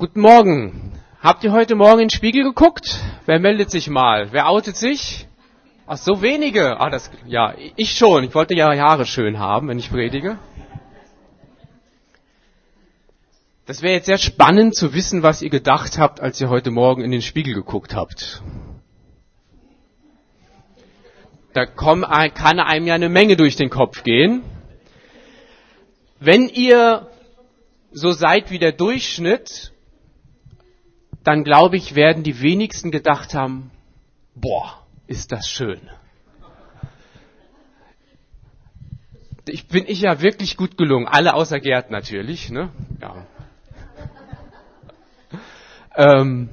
Guten Morgen. Habt ihr heute Morgen in den Spiegel geguckt? Wer meldet sich mal? Wer outet sich? Ach, so wenige. Ah, das, ja, ich schon. Ich wollte ja Haare schön haben, wenn ich predige. Das wäre jetzt sehr spannend zu wissen, was ihr gedacht habt, als ihr heute Morgen in den Spiegel geguckt habt. Da kann einem ja eine Menge durch den Kopf gehen. Wenn ihr so seid wie der Durchschnitt, dann glaube ich, werden die wenigsten gedacht haben, boah, ist das schön. Ich bin ich ja wirklich gut gelungen, alle außer Gerd natürlich, ne? Ja. ähm,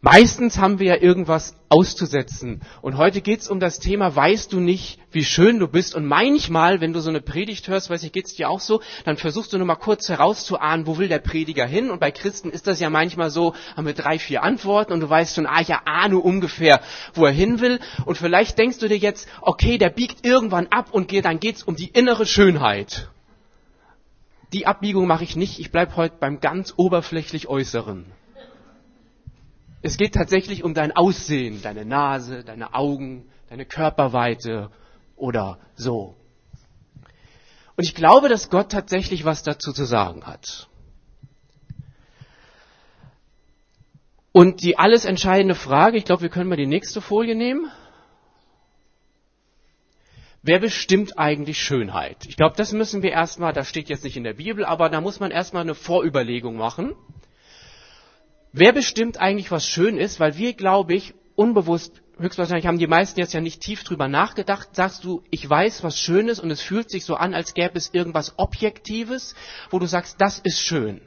Meistens haben wir ja irgendwas auszusetzen. Und heute geht's um das Thema, weißt du nicht, wie schön du bist. Und manchmal, wenn du so eine Predigt hörst, weiß ich, geht's dir auch so, dann versuchst du nur mal kurz herauszuahnen, wo will der Prediger hin. Und bei Christen ist das ja manchmal so, haben wir drei, vier Antworten und du weißt schon, ah, ich ahne ungefähr, wo er hin will. Und vielleicht denkst du dir jetzt, okay, der biegt irgendwann ab und dann geht's um die innere Schönheit. Die Abbiegung mache ich nicht, ich bleib heute beim ganz oberflächlich Äußeren. Es geht tatsächlich um dein Aussehen, deine Nase, deine Augen, deine Körperweite oder so. Und ich glaube, dass Gott tatsächlich was dazu zu sagen hat. Und die alles entscheidende Frage, ich glaube, wir können mal die nächste Folie nehmen. Wer bestimmt eigentlich Schönheit? Ich glaube, das müssen wir erstmal, das steht jetzt nicht in der Bibel, aber da muss man erstmal eine Vorüberlegung machen. Wer bestimmt eigentlich, was schön ist? Weil wir, glaube ich, unbewusst, höchstwahrscheinlich haben die meisten jetzt ja nicht tief drüber nachgedacht, sagst du, ich weiß, was schön ist und es fühlt sich so an, als gäbe es irgendwas Objektives, wo du sagst, das ist schön.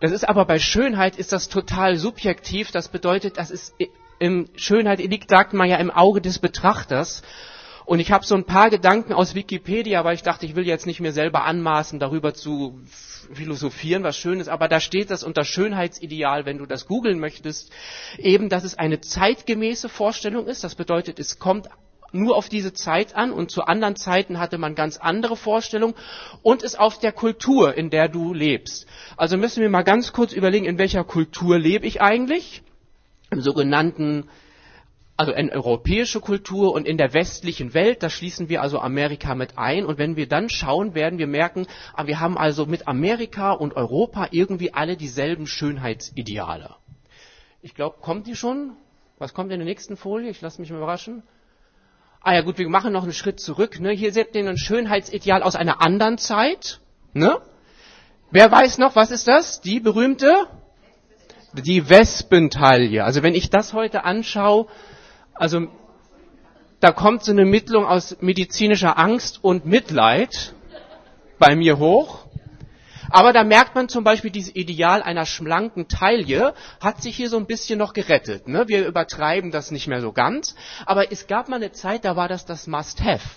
Das ist aber bei Schönheit ist das total subjektiv. Das bedeutet, das ist im Schönheit liegt, sagt man ja, im Auge des Betrachters. Und ich habe so ein paar Gedanken aus Wikipedia, weil ich dachte, ich will jetzt nicht mir selber anmaßen, darüber zu philosophieren, was schön ist, aber da steht das unter Schönheitsideal, wenn du das googeln möchtest, eben, dass es eine zeitgemäße Vorstellung ist. Das bedeutet, es kommt nur auf diese Zeit an und zu anderen Zeiten hatte man ganz andere Vorstellungen und ist auf der Kultur, in der du lebst. Also müssen wir mal ganz kurz überlegen, in welcher Kultur lebe ich eigentlich? Im sogenannten also in europäische Kultur und in der westlichen Welt, da schließen wir also Amerika mit ein. Und wenn wir dann schauen, werden wir merken, ah, wir haben also mit Amerika und Europa irgendwie alle dieselben Schönheitsideale. Ich glaube, kommt die schon? Was kommt in der nächsten Folie? Ich lasse mich mal überraschen. Ah ja gut, wir machen noch einen Schritt zurück. Ne? Hier seht ihr ein Schönheitsideal aus einer anderen Zeit. Ne? Wer weiß noch, was ist das? Die berühmte? Die Wespentaille. Also wenn ich das heute anschaue, also da kommt so eine Mittlung aus medizinischer Angst und Mitleid bei mir hoch. Aber da merkt man zum Beispiel, dieses Ideal einer schlanken Taille hat sich hier so ein bisschen noch gerettet. Ne? Wir übertreiben das nicht mehr so ganz. Aber es gab mal eine Zeit, da war das das Must-Have.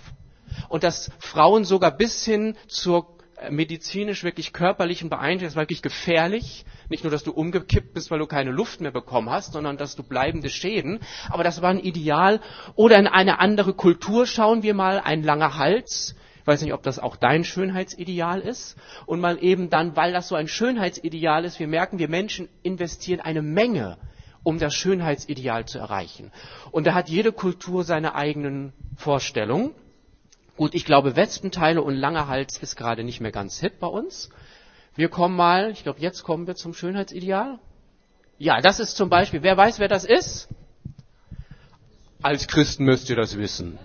Und dass Frauen sogar bis hin zur medizinisch wirklich körperlichen Beeinträchtigung, das war wirklich gefährlich, nicht nur, dass du umgekippt bist, weil du keine Luft mehr bekommen hast, sondern dass du bleibende Schäden. Aber das war ein Ideal. Oder in eine andere Kultur schauen wir mal, ein langer Hals. Ich weiß nicht, ob das auch dein Schönheitsideal ist. Und mal eben dann, weil das so ein Schönheitsideal ist, wir merken, wir Menschen investieren eine Menge, um das Schönheitsideal zu erreichen. Und da hat jede Kultur seine eigenen Vorstellungen. Gut, ich glaube, Wespenteile und langer Hals ist gerade nicht mehr ganz hip bei uns. Wir kommen mal, ich glaube, jetzt kommen wir zum Schönheitsideal. Ja, das ist zum Beispiel, wer weiß, wer das ist? Als Christen müsst ihr das wissen.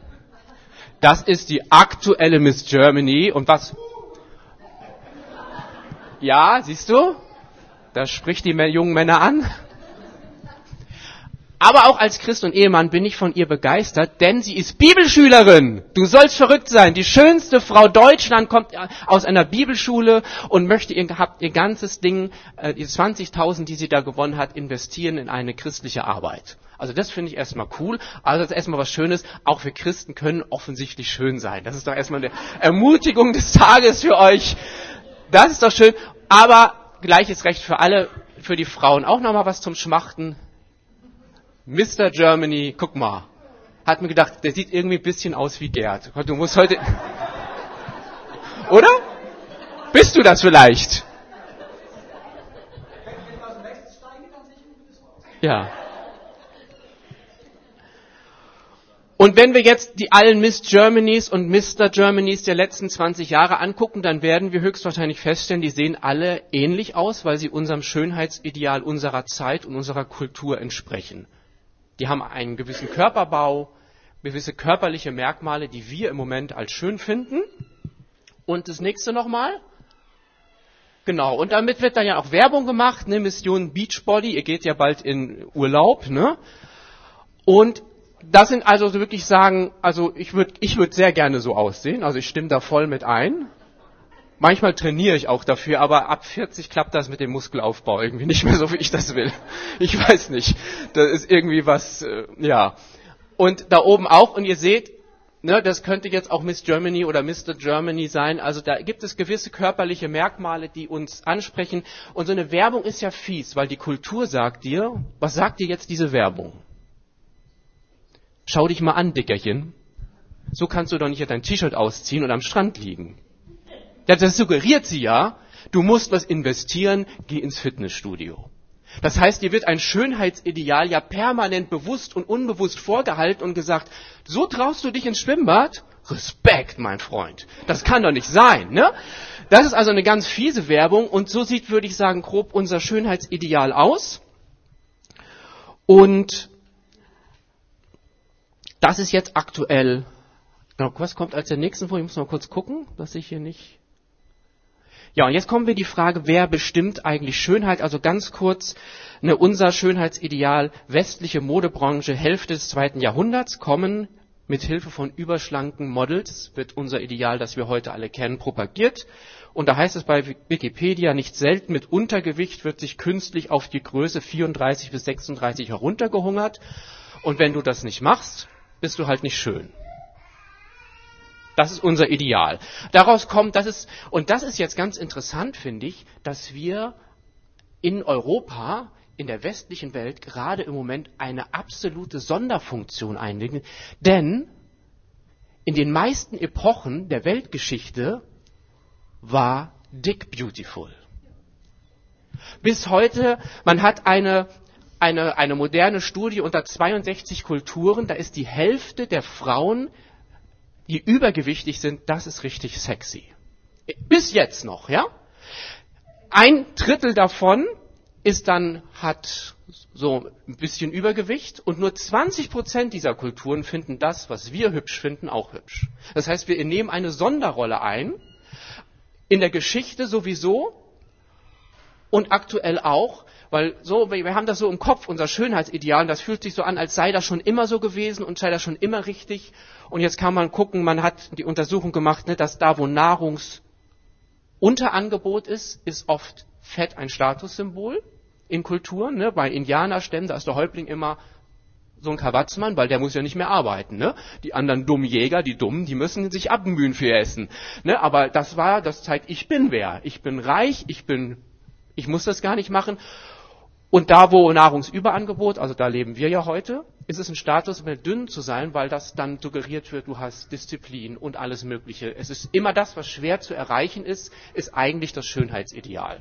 Das ist die aktuelle Miss Germany und was? Ja, siehst du? Das spricht die jungen Männer an. Aber auch als Christ und Ehemann bin ich von ihr begeistert, denn sie ist Bibelschülerin. Du sollst verrückt sein. Die schönste Frau Deutschland kommt aus einer Bibelschule und möchte ihr, habt ihr ganzes Ding, äh, die 20.000, die sie da gewonnen hat, investieren in eine christliche Arbeit. Also das finde ich erstmal cool. Also das ist erstmal was Schönes. Auch wir Christen können offensichtlich schön sein. Das ist doch erstmal eine Ermutigung des Tages für euch. Das ist doch schön. Aber gleiches Recht für alle, für die Frauen auch nochmal was zum Schmachten. Mr. Germany, guck mal. Hat mir gedacht, der sieht irgendwie ein bisschen aus wie Gerd. Du musst heute. Oder? Bist du das vielleicht? Ja. Und wenn wir jetzt die allen Miss Germanys und Mr. Germanys der letzten 20 Jahre angucken, dann werden wir höchstwahrscheinlich feststellen, die sehen alle ähnlich aus, weil sie unserem Schönheitsideal unserer Zeit und unserer Kultur entsprechen. Die haben einen gewissen Körperbau, gewisse körperliche Merkmale, die wir im Moment als schön finden. Und das nächste nochmal. Genau, und damit wird dann ja auch Werbung gemacht, ne, Mission Beachbody, ihr geht ja bald in Urlaub, ne? Und das sind also wirklich sagen, also ich würde ich würd sehr gerne so aussehen, also ich stimme da voll mit ein. Manchmal trainiere ich auch dafür, aber ab 40 klappt das mit dem Muskelaufbau irgendwie nicht mehr so, wie ich das will. Ich weiß nicht. Das ist irgendwie was, äh, ja. Und da oben auch, und ihr seht, ne, das könnte jetzt auch Miss Germany oder Mr. Germany sein. Also da gibt es gewisse körperliche Merkmale, die uns ansprechen. Und so eine Werbung ist ja fies, weil die Kultur sagt dir, was sagt dir jetzt diese Werbung? Schau dich mal an, Dickerchen. So kannst du doch nicht dein T-Shirt ausziehen und am Strand liegen. Das suggeriert sie ja, du musst was investieren, geh ins Fitnessstudio. Das heißt, dir wird ein Schönheitsideal ja permanent bewusst und unbewusst vorgehalten und gesagt, so traust du dich ins Schwimmbad? Respekt, mein Freund. Das kann doch nicht sein, ne? Das ist also eine ganz fiese Werbung und so sieht, würde ich sagen, grob unser Schönheitsideal aus. Und das ist jetzt aktuell. Was kommt als der nächsten vor? Ich muss mal kurz gucken, dass ich hier nicht. Ja, und jetzt kommen wir die Frage, wer bestimmt eigentlich Schönheit? Also ganz kurz, ne, unser Schönheitsideal, westliche Modebranche, Hälfte des zweiten Jahrhunderts, kommen mit Hilfe von überschlanken Models, wird unser Ideal, das wir heute alle kennen, propagiert. Und da heißt es bei Wikipedia, nicht selten mit Untergewicht wird sich künstlich auf die Größe 34 bis 36 heruntergehungert. Und wenn du das nicht machst, bist du halt nicht schön. Das ist unser Ideal. Daraus kommt, das ist, und das ist jetzt ganz interessant, finde ich, dass wir in Europa, in der westlichen Welt gerade im Moment eine absolute Sonderfunktion einlegen. Denn in den meisten Epochen der Weltgeschichte war Dick Beautiful. Bis heute, man hat eine eine, eine moderne Studie unter 62 Kulturen, da ist die Hälfte der Frauen, die übergewichtig sind, das ist richtig sexy. Bis jetzt noch, ja? Ein Drittel davon ist dann, hat so ein bisschen Übergewicht und nur 20 Prozent dieser Kulturen finden das, was wir hübsch finden, auch hübsch. Das heißt, wir nehmen eine Sonderrolle ein, in der Geschichte sowieso und aktuell auch, weil so, wir haben das so im Kopf, unser Schönheitsideal, das fühlt sich so an, als sei das schon immer so gewesen und sei das schon immer richtig. Und jetzt kann man gucken, man hat die Untersuchung gemacht, ne, dass da, wo Nahrungsunterangebot ist, ist oft Fett ein Statussymbol in Kulturen. Ne? Bei Indianerstämmen, da ist der Häuptling immer so ein Kawatzmann, weil der muss ja nicht mehr arbeiten. Ne? Die anderen dummen Jäger, die Dummen, die müssen sich abmühen für ihr Essen. Ne? Aber das war, das zeigt, ich bin wer. Ich bin reich, ich bin, ich muss das gar nicht machen. Und da, wo Nahrungsüberangebot, also da leben wir ja heute, ist es ein Status, dünn zu sein, weil das dann suggeriert wird, du hast Disziplin und alles Mögliche. Es ist immer das, was schwer zu erreichen ist, ist eigentlich das Schönheitsideal.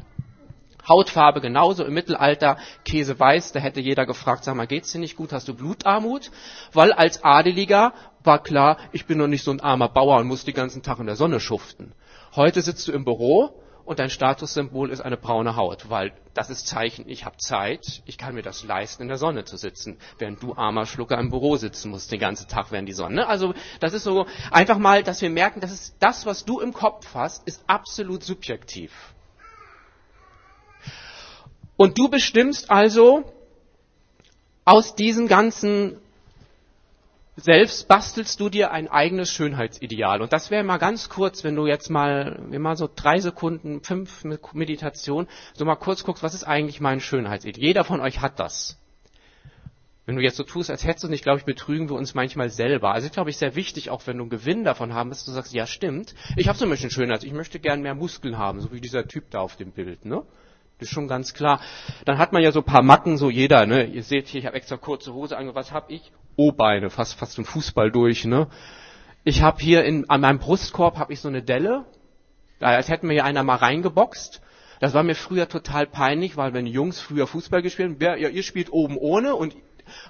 Hautfarbe genauso im Mittelalter, Käse weiß, da hätte jeder gefragt, sag mal, geht's dir nicht gut, hast du Blutarmut? Weil als Adeliger war klar, ich bin noch nicht so ein armer Bauer und muss die ganzen Tag in der Sonne schuften. Heute sitzt du im Büro und dein Statussymbol ist eine braune Haut, weil das ist Zeichen, ich habe Zeit, ich kann mir das leisten, in der Sonne zu sitzen, während du armer Schlucker im Büro sitzen musst den ganzen Tag während die Sonne. Also das ist so einfach mal, dass wir merken, dass es das, was du im Kopf hast, ist absolut subjektiv. Und du bestimmst also aus diesen ganzen selbst bastelst du dir ein eigenes Schönheitsideal. Und das wäre mal ganz kurz, wenn du jetzt mal, mal so drei Sekunden, fünf Meditation, so mal kurz guckst, was ist eigentlich mein Schönheitsideal? Jeder von euch hat das. Wenn du jetzt so tust, als hättest du nicht, glaube ich, betrügen wir uns manchmal selber. Also ist, glaube ich, sehr wichtig, auch wenn du einen Gewinn davon haben willst, du sagst, ja, stimmt. Ich habe Beispiel ein Schönheits, ich möchte gern mehr Muskeln haben, so wie dieser Typ da auf dem Bild, ne? Das ist schon ganz klar. Dann hat man ja so ein paar Macken, so jeder, ne? Ihr seht hier, ich habe extra kurze Hose ange. Was hab ich? O-Beine, fast fast ein Fußball durch, ne? Ich habe hier in, an meinem Brustkorb habe ich so eine Delle, als hätten mir hier einer mal reingeboxt. Das war mir früher total peinlich, weil wenn Jungs früher Fußball gespielt haben, ja, ihr spielt oben ohne und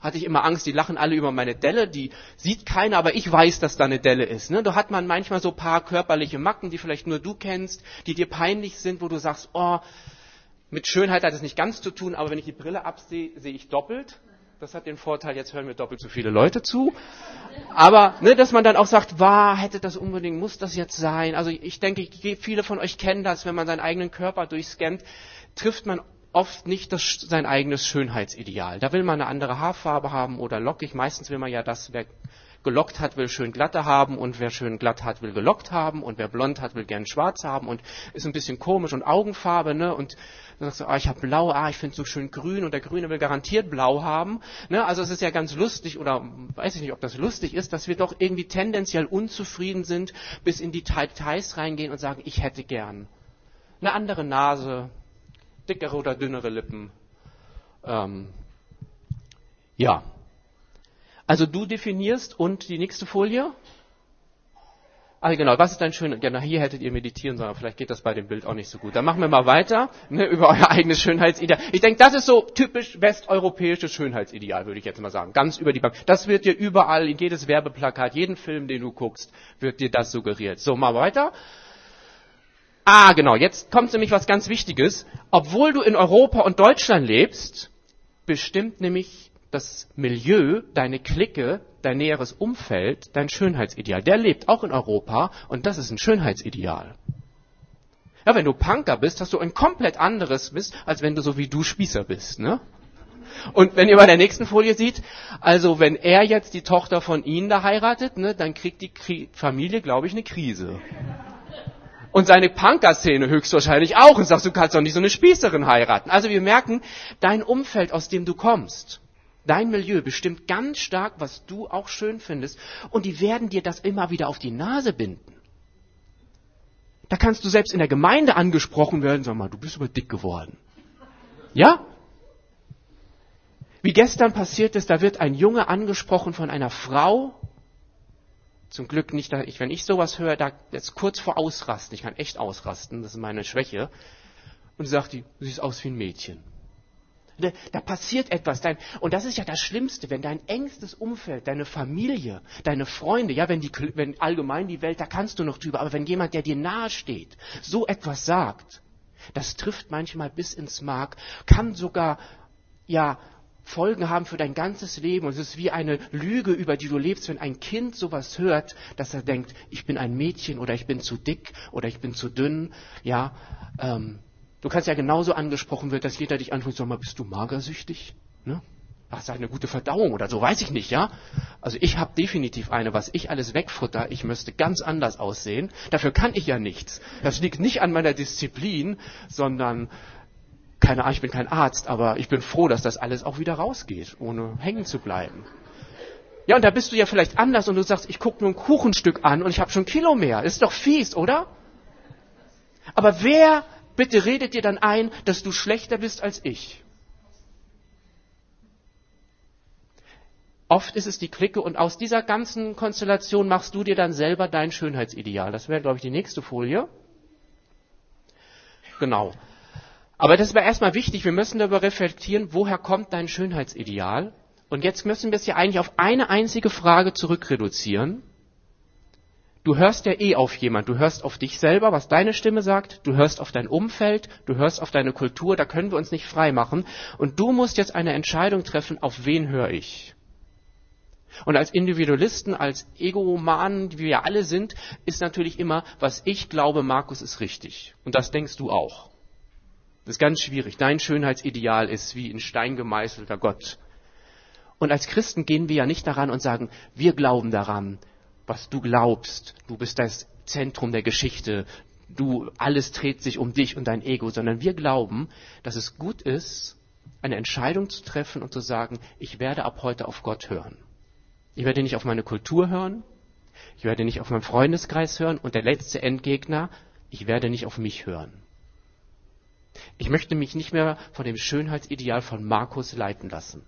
hatte ich immer Angst, die lachen alle über meine Delle, die sieht keiner, aber ich weiß, dass da eine Delle ist. Ne? Da hat man manchmal so paar körperliche Macken, die vielleicht nur du kennst, die dir peinlich sind, wo du sagst, oh, mit Schönheit hat es nicht ganz zu tun, aber wenn ich die Brille absehe, sehe ich doppelt. Das hat den Vorteil, jetzt hören mir doppelt so viele Leute zu. Aber, ne, dass man dann auch sagt, war, hätte das unbedingt, muss das jetzt sein? Also ich denke, viele von euch kennen das, wenn man seinen eigenen Körper durchscannt, trifft man oft nicht das, sein eigenes Schönheitsideal. Da will man eine andere Haarfarbe haben oder lockig. Meistens will man ja das, wer gelockt hat, will schön glatte haben und wer schön glatt hat, will gelockt haben und wer blond hat, will gern schwarz haben und ist ein bisschen komisch und Augenfarbe, ne? Und dann sagst du, ah, ich habe blau, ah, ich finde so schön grün und der Grüne will garantiert blau haben. Ne? Also es ist ja ganz lustig oder weiß ich nicht, ob das lustig ist, dass wir doch irgendwie tendenziell unzufrieden sind, bis in die Details reingehen und sagen, ich hätte gern eine andere Nase, dickere oder dünnere Lippen. Ähm, ja. Also du definierst und die nächste Folie. Ah, genau, was ist dein schöner, genau, hier hättet ihr meditieren sollen, vielleicht geht das bei dem Bild auch nicht so gut. Dann machen wir mal weiter, ne, über euer eigenes Schönheitsideal. Ich denke, das ist so typisch westeuropäisches Schönheitsideal, würde ich jetzt mal sagen. Ganz über die Bank. Das wird dir überall, in jedes Werbeplakat, jeden Film, den du guckst, wird dir das suggeriert. So, mal weiter. Ah, genau, jetzt kommt nämlich was ganz Wichtiges. Obwohl du in Europa und Deutschland lebst, bestimmt nämlich das Milieu, deine Clique, dein näheres Umfeld, dein Schönheitsideal. Der lebt auch in Europa und das ist ein Schönheitsideal. Ja, wenn du Punker bist, hast du ein komplett anderes bist, als wenn du so wie du Spießer bist, ne? Und wenn ihr bei der nächsten Folie seht, also wenn er jetzt die Tochter von Ihnen da heiratet, ne, dann kriegt die Familie, glaube ich, eine Krise. Und seine Punker-Szene höchstwahrscheinlich auch und sagst, du kannst doch nicht so eine Spießerin heiraten. Also wir merken, dein Umfeld, aus dem du kommst, dein Milieu bestimmt ganz stark, was du auch schön findest. Und die werden dir das immer wieder auf die Nase binden. Da kannst du selbst in der Gemeinde angesprochen werden, sag mal, du bist aber dick geworden. Ja? Wie gestern passiert ist, da wird ein Junge angesprochen von einer Frau, zum Glück nicht, wenn ich sowas höre, da jetzt kurz vor Ausrasten, ich kann echt ausrasten, das ist meine Schwäche, und sagt die, du siehst aus wie ein Mädchen. Da, da passiert etwas. Dein, und das ist ja das Schlimmste, wenn dein engstes Umfeld, deine Familie, deine Freunde, ja, wenn, die, wenn allgemein die Welt, da kannst du noch drüber, aber wenn jemand, der dir nahe steht, so etwas sagt, das trifft manchmal bis ins Mark, kann sogar, ja, Folgen haben für dein ganzes Leben. Und es ist wie eine Lüge, über die du lebst, wenn ein Kind sowas hört, dass er denkt, ich bin ein Mädchen oder ich bin zu dick oder ich bin zu dünn. Ja, ähm, du kannst ja genauso angesprochen wird, dass jeder dich anfängt, sag mal, bist du magersüchtig? Ne? Hast du eine gute Verdauung oder so, weiß ich nicht, ja? Also ich habe definitiv eine, was ich alles wegfutter, ich müsste ganz anders aussehen. Dafür kann ich ja nichts. Das liegt nicht an meiner Disziplin, sondern keine Ahnung, ich bin kein Arzt, aber ich bin froh, dass das alles auch wieder rausgeht, ohne hängen zu bleiben. Ja, und da bist du ja vielleicht anders und du sagst, ich gucke nur ein Kuchenstück an und ich habe schon ein Kilo mehr. Ist doch fies, oder? Aber wer bitte redet dir dann ein, dass du schlechter bist als ich? Oft ist es die Clique und aus dieser ganzen Konstellation machst du dir dann selber dein Schönheitsideal. Das wäre, glaube ich, die nächste Folie. Genau. Aber das war erstmal wichtig, wir müssen darüber reflektieren, woher kommt dein Schönheitsideal? Und jetzt müssen wir es ja eigentlich auf eine einzige Frage zurückreduzieren. Du hörst ja eh auf jemand, du hörst auf dich selber, was deine Stimme sagt, du hörst auf dein Umfeld, du hörst auf deine Kultur, da können wir uns nicht frei machen. Und du musst jetzt eine Entscheidung treffen, auf wen höre ich? Und als Individualisten, als Egomanen, wie wir alle sind, ist natürlich immer, was ich glaube, Markus ist richtig. Und das denkst du auch. Das ist ganz schwierig. Dein Schönheitsideal ist wie in Stein gemeißelter Gott. Und als Christen gehen wir ja nicht daran und sagen, wir glauben daran, was du glaubst. Du bist das Zentrum der Geschichte. Du, alles dreht sich um dich und dein Ego, sondern wir glauben, dass es gut ist, eine Entscheidung zu treffen und zu sagen, ich werde ab heute auf Gott hören. Ich werde nicht auf meine Kultur hören. Ich werde nicht auf meinen Freundeskreis hören. Und der letzte Endgegner, ich werde nicht auf mich hören. Ich möchte mich nicht mehr von dem Schönheitsideal von Markus leiten lassen.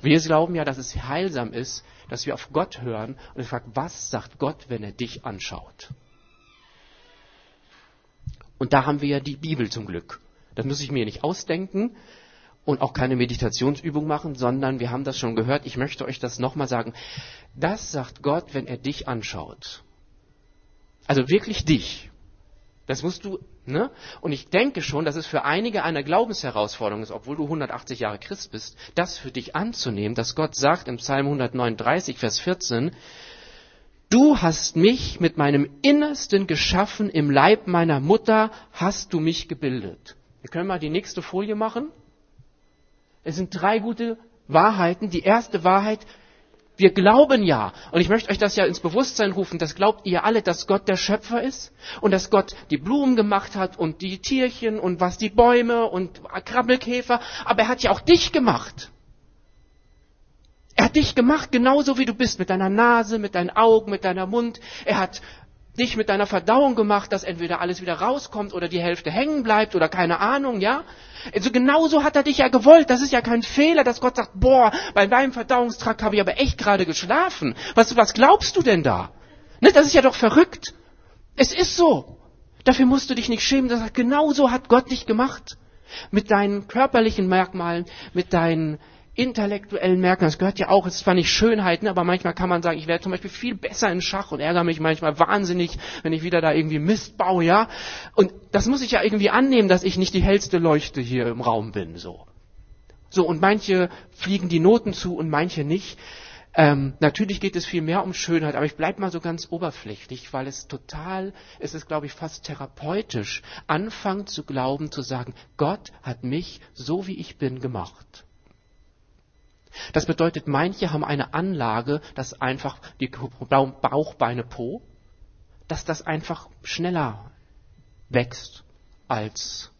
Wir glauben ja, dass es heilsam ist, dass wir auf Gott hören und fragen, was sagt Gott, wenn er dich anschaut? Und da haben wir ja die Bibel zum Glück. Das muss ich mir nicht ausdenken und auch keine Meditationsübung machen, sondern wir haben das schon gehört. Ich möchte euch das nochmal sagen. Das sagt Gott, wenn er dich anschaut. Also wirklich dich. Das musst du, ne? Und ich denke schon, dass es für einige eine Glaubensherausforderung ist, obwohl du 180 Jahre Christ bist, das für dich anzunehmen, dass Gott sagt im Psalm 139, Vers 14, Du hast mich mit meinem Innersten geschaffen, im Leib meiner Mutter hast du mich gebildet. Wir können mal die nächste Folie machen. Es sind drei gute Wahrheiten. Die erste Wahrheit, wir glauben ja, und ich möchte euch das ja ins Bewusstsein rufen, das glaubt ihr alle, dass Gott der Schöpfer ist und dass Gott die Blumen gemacht hat und die Tierchen und was die Bäume und Krabbelkäfer, aber er hat ja auch dich gemacht. Er hat dich gemacht, genauso wie du bist, mit deiner Nase, mit deinen Augen, mit deiner Mund. Er hat dich mit deiner Verdauung gemacht, dass entweder alles wieder rauskommt oder die Hälfte hängen bleibt oder keine Ahnung, ja? Also genauso hat er dich ja gewollt. Das ist ja kein Fehler, dass Gott sagt, boah, bei deinem Verdauungstrakt habe ich aber echt gerade geschlafen. Was, was glaubst du denn da? Ne, das ist ja doch verrückt. Es ist so. Dafür musst du dich nicht schämen. Das sagt, genauso hat Gott dich gemacht. Mit deinen körperlichen Merkmalen, mit deinen intellektuellen Merkmalen, das gehört ja auch, es ist zwar nicht Schönheit, ne, aber manchmal kann man sagen, ich werde zum Beispiel viel besser in Schach und ärgere mich manchmal wahnsinnig, wenn ich wieder da irgendwie Mist baue, ja. Und das muss ich ja irgendwie annehmen, dass ich nicht die hellste Leuchte hier im Raum bin, so. So, und manche fliegen die Noten zu und manche nicht. Ähm, natürlich geht es viel mehr um Schönheit, aber ich bleibe mal so ganz oberflächlich, weil es total, es ist, glaube ich, fast therapeutisch, anfangen zu glauben, zu sagen, Gott hat mich so wie ich bin gemacht. Das bedeutet, manche haben eine Anlage, dass einfach die Bauchbeine Po, dass das einfach schneller wächst als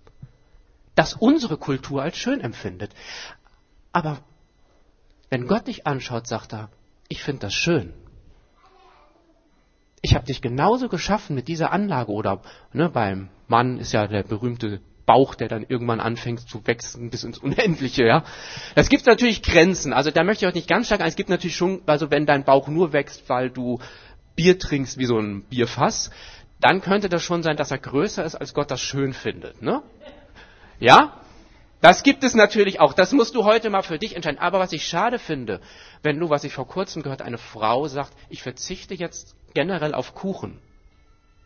das unsere Kultur als schön empfindet. Aber wenn Gott dich anschaut, sagt er, ich finde das schön. Ich habe dich genauso geschaffen mit dieser Anlage oder ne, beim Mann ist ja der berühmte Bauch, der dann irgendwann anfängt zu wachsen bis ins Unendliche, ja. Es gibt natürlich Grenzen. Also da möchte ich auch nicht ganz stark ein. Es gibt natürlich schon, also wenn dein Bauch nur wächst, weil du Bier trinkst wie so ein Bierfass, dann könnte das schon sein, dass er größer ist, als Gott das schön findet, ne? Ja? Das gibt es natürlich auch. Das musst du heute mal für dich entscheiden. Aber was ich schade finde, wenn du, was ich vor kurzem gehört, eine Frau sagt, ich verzichte jetzt generell auf Kuchen,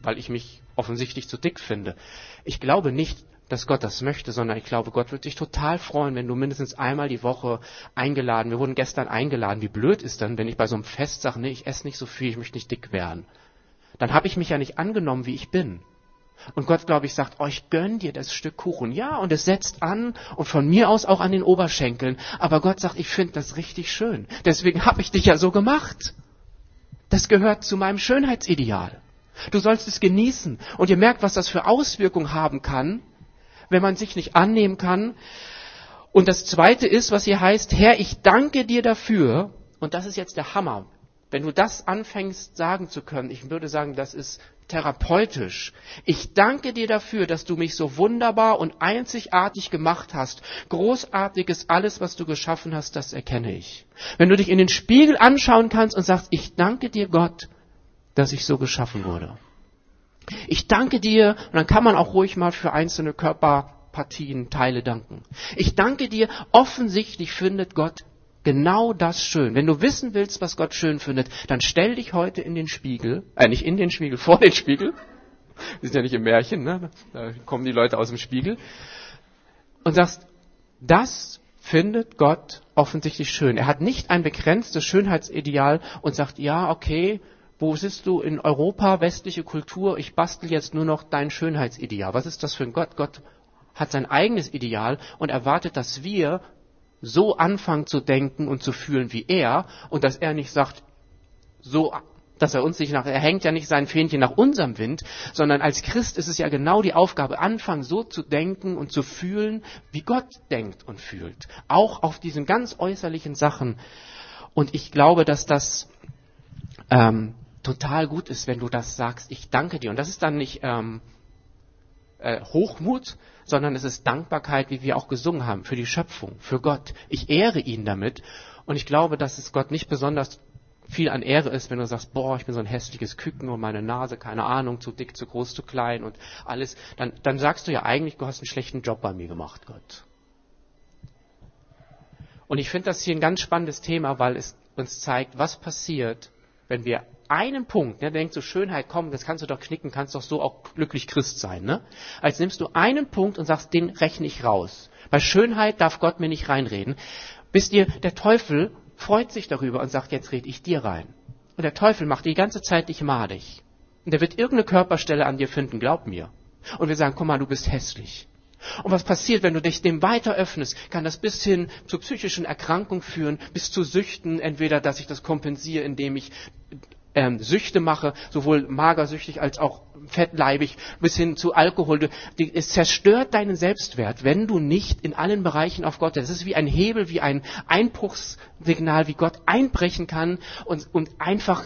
weil ich mich offensichtlich zu dick finde. Ich glaube nicht, dass Gott das möchte, sondern ich glaube, Gott wird sich total freuen, wenn du mindestens einmal die Woche eingeladen, wir wurden gestern eingeladen, wie blöd ist dann, wenn ich bei so einem Fest sage, nee, ich esse nicht so viel, ich möchte nicht dick werden. Dann habe ich mich ja nicht angenommen, wie ich bin. Und Gott, glaube ich, sagt, euch oh, gönn dir das Stück Kuchen. Ja, und es setzt an und von mir aus auch an den Oberschenkeln. Aber Gott sagt, ich finde das richtig schön. Deswegen habe ich dich ja so gemacht. Das gehört zu meinem Schönheitsideal. Du sollst es genießen. Und ihr merkt, was das für Auswirkungen haben kann, wenn man sich nicht annehmen kann. Und das Zweite ist, was hier heißt, Herr, ich danke dir dafür, und das ist jetzt der Hammer, wenn du das anfängst sagen zu können, ich würde sagen, das ist therapeutisch. Ich danke dir dafür, dass du mich so wunderbar und einzigartig gemacht hast. Großartig ist alles, was du geschaffen hast, das erkenne ich. Wenn du dich in den Spiegel anschauen kannst und sagst, ich danke dir Gott, dass ich so geschaffen wurde. Ich danke dir, und dann kann man auch ruhig mal für einzelne Körperpartien, Teile danken. Ich danke dir, offensichtlich findet Gott genau das schön. Wenn du wissen willst, was Gott schön findet, dann stell dich heute in den Spiegel, äh, nicht in den Spiegel, vor den Spiegel. Wir sind ja nicht im Märchen, ne? Da kommen die Leute aus dem Spiegel. Und sagst, das findet Gott offensichtlich schön. Er hat nicht ein begrenztes Schönheitsideal und sagt, ja, okay, wo sitzt du in Europa, westliche Kultur? Ich bastel jetzt nur noch dein Schönheitsideal. Was ist das für ein Gott? Gott hat sein eigenes Ideal und erwartet, dass wir so anfangen zu denken und zu fühlen wie er und dass er nicht sagt, so, dass er uns nicht nach, er hängt ja nicht sein Fähnchen nach unserem Wind, sondern als Christ ist es ja genau die Aufgabe, anfangen so zu denken und zu fühlen, wie Gott denkt und fühlt. Auch auf diesen ganz äußerlichen Sachen. Und ich glaube, dass das ähm, total gut ist, wenn du das sagst, ich danke dir. Und das ist dann nicht ähm, äh, Hochmut, sondern es ist Dankbarkeit, wie wir auch gesungen haben, für die Schöpfung, für Gott. Ich ehre ihn damit. Und ich glaube, dass es Gott nicht besonders viel an Ehre ist, wenn du sagst, boah, ich bin so ein hässliches Küken und meine Nase, keine Ahnung, zu dick, zu groß, zu klein und alles, dann, dann sagst du ja eigentlich, du hast einen schlechten Job bei mir gemacht, Gott. Und ich finde das hier ein ganz spannendes Thema, weil es uns zeigt, was passiert, wenn wir einen Punkt, der denkt so Schönheit, komm, das kannst du doch knicken, kannst doch so auch glücklich Christ sein, ne? Als nimmst du einen Punkt und sagst, den rechne ich raus. Bei Schönheit darf Gott mir nicht reinreden. Bis dir der Teufel freut sich darüber und sagt, jetzt red ich dir rein. Und der Teufel macht die ganze Zeit dich madig. Und der wird irgendeine Körperstelle an dir finden, glaub mir. Und wir sagen, guck mal, du bist hässlich. Und was passiert, wenn du dich dem weiter öffnest? Kann das bis hin zu psychischen Erkrankungen führen, bis zu Süchten, entweder dass ich das kompensiere, indem ich ähm, Süchte mache, sowohl magersüchtig als auch fettleibig, bis hin zu Alkohol. Es zerstört deinen Selbstwert, wenn du nicht in allen Bereichen auf Gott. Es ist wie ein Hebel, wie ein Einbruchssignal, wie Gott einbrechen kann und, und einfach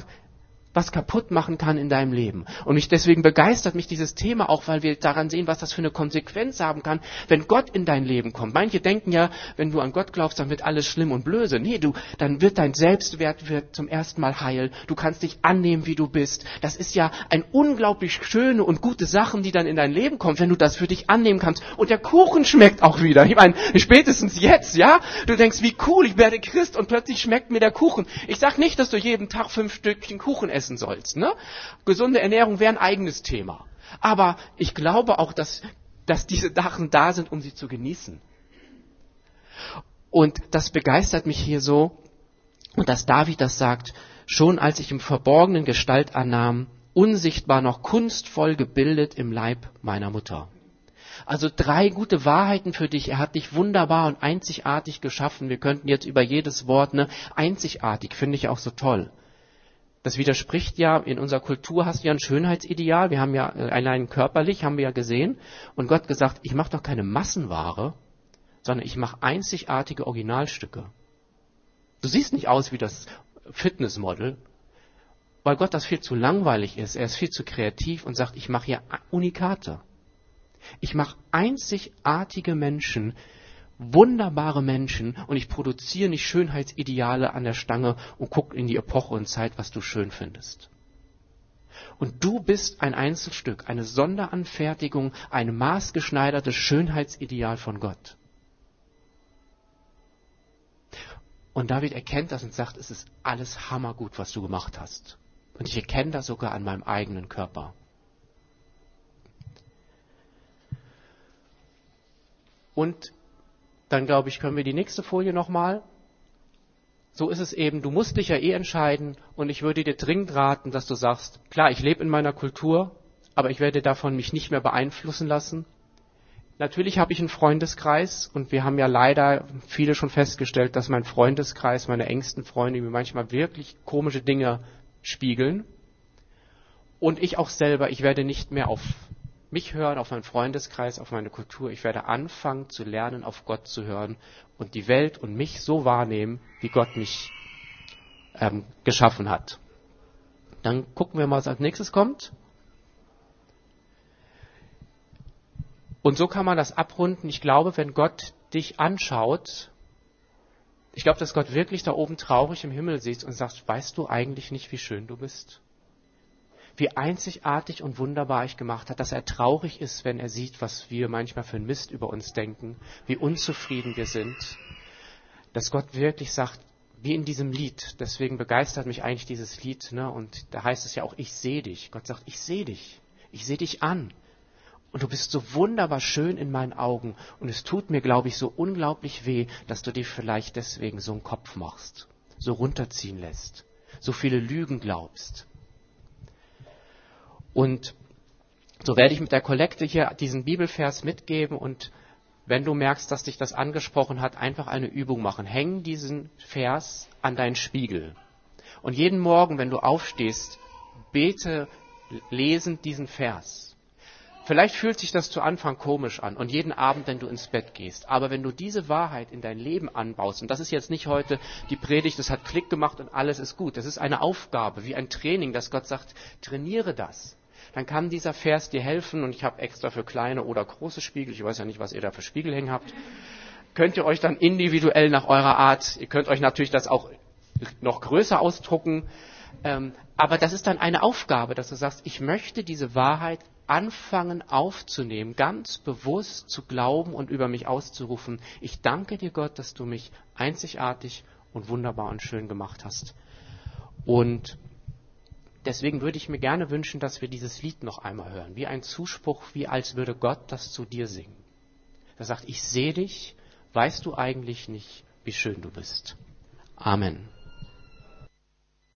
was kaputt machen kann in deinem Leben. Und mich deswegen begeistert mich dieses Thema auch, weil wir daran sehen, was das für eine Konsequenz haben kann, wenn Gott in dein Leben kommt. Manche denken ja, wenn du an Gott glaubst, dann wird alles schlimm und blöse. Nee, du, dann wird dein Selbstwert wird zum ersten Mal heil. Du kannst dich annehmen, wie du bist. Das ist ja ein unglaublich schöne und gute Sachen, die dann in dein Leben kommen, wenn du das für dich annehmen kannst. Und der Kuchen schmeckt auch wieder. Ich meine, spätestens jetzt, ja? Du denkst, wie cool, ich werde Christ und plötzlich schmeckt mir der Kuchen. Ich sag nicht, dass du jeden Tag fünf Stückchen Kuchen essen essen sollst. Ne? Gesunde Ernährung wäre ein eigenes Thema. Aber ich glaube auch, dass, dass diese Sachen da sind, um sie zu genießen. Und das begeistert mich hier so, und dass David das sagt, schon als ich im Verborgenen Gestalt annahm, unsichtbar noch kunstvoll gebildet im Leib meiner Mutter. Also drei gute Wahrheiten für dich. Er hat dich wunderbar und einzigartig geschaffen. Wir könnten jetzt über jedes Wort, ne, einzigartig finde ich auch so toll. Das widerspricht ja, in unserer Kultur hast du ja ein Schönheitsideal. Wir haben ja äh, allein körperlich, haben wir ja gesehen. Und Gott gesagt, ich mache doch keine Massenware, sondern ich mache einzigartige Originalstücke. Du siehst nicht aus wie das Fitnessmodel, weil Gott das viel zu langweilig ist. Er ist viel zu kreativ und sagt, ich mache hier Unikate. Ich mache einzigartige Menschen, wunderbare Menschen und ich produziere nicht Schönheitsideale an der Stange und gucke in die Epoche und Zeit, was du schön findest. Und du bist ein Einzelstück, eine Sonderanfertigung, ein maßgeschneidertes Schönheitsideal von Gott. Und David erkennt das und sagt, es ist alles hammergut, was du gemacht hast. Und ich erkenne das sogar an meinem eigenen Körper. Und dann glaube ich, können wir die nächste Folie nochmal. So ist es eben, du musst dich ja eh entscheiden und ich würde dir dringend raten, dass du sagst, klar, ich lebe in meiner Kultur, aber ich werde davon mich nicht mehr beeinflussen lassen. Natürlich habe ich einen Freundeskreis und wir haben ja leider viele schon festgestellt, dass mein Freundeskreis, meine engsten Freunde mir manchmal wirklich komische Dinge spiegeln. Und ich auch selber, ich werde nicht mehr auf mich hören, auf meinen Freundeskreis, auf meine Kultur. Ich werde anfangen zu lernen, auf Gott zu hören und die Welt und mich so wahrnehmen, wie Gott mich ähm, geschaffen hat. Dann gucken wir mal, was als nächstes kommt. Und so kann man das abrunden. Ich glaube, wenn Gott dich anschaut, ich glaube, dass Gott wirklich da oben traurig im Himmel sitzt und sagt, weißt du eigentlich nicht, wie schön du bist? Wie einzigartig und wunderbar ich gemacht hat, dass er traurig ist, wenn er sieht, was wir manchmal für ein Mist über uns denken, wie unzufrieden wir sind, dass Gott wirklich sagt, wie in diesem Lied, deswegen begeistert mich eigentlich dieses Lied, ne? und da heißt es ja auch, ich sehe dich. Gott sagt, ich sehe dich, ich sehe dich an. Und du bist so wunderbar schön in meinen Augen. Und es tut mir, glaube ich, so unglaublich weh, dass du dir vielleicht deswegen so einen Kopf machst, so runterziehen lässt, so viele Lügen glaubst. Und so werde ich mit der Kollekte hier diesen Bibelvers mitgeben und wenn du merkst, dass dich das angesprochen hat, einfach eine Übung machen. Häng diesen Vers an deinen Spiegel. Und jeden Morgen, wenn du aufstehst, bete lesend diesen Vers. Vielleicht fühlt sich das zu Anfang komisch an und jeden Abend, wenn du ins Bett gehst. Aber wenn du diese Wahrheit in dein Leben anbaust, und das ist jetzt nicht heute die Predigt, das hat Klick gemacht und alles ist gut. Das ist eine Aufgabe, wie ein Training, dass Gott sagt, trainiere das dann kann dieser Vers dir helfen. Und ich habe extra für kleine oder große Spiegel, ich weiß ja nicht, was ihr da für Spiegel hängen habt, könnt ihr euch dann individuell nach eurer Art, ihr könnt euch natürlich das auch noch größer ausdrucken. Ähm, aber das ist dann eine Aufgabe, dass du sagst, ich möchte diese Wahrheit anfangen aufzunehmen, ganz bewusst zu glauben und über mich auszurufen. Ich danke dir, Gott, dass du mich einzigartig und wunderbar und schön gemacht hast. Und deswegen würde ich mir gerne wünschen, dass wir dieses Lied noch einmal hören, wie ein Zuspruch, wie als würde Gott das zu dir singen. Er sagt, ich sehe dich, weißt du eigentlich nicht, wie schön du bist. Amen.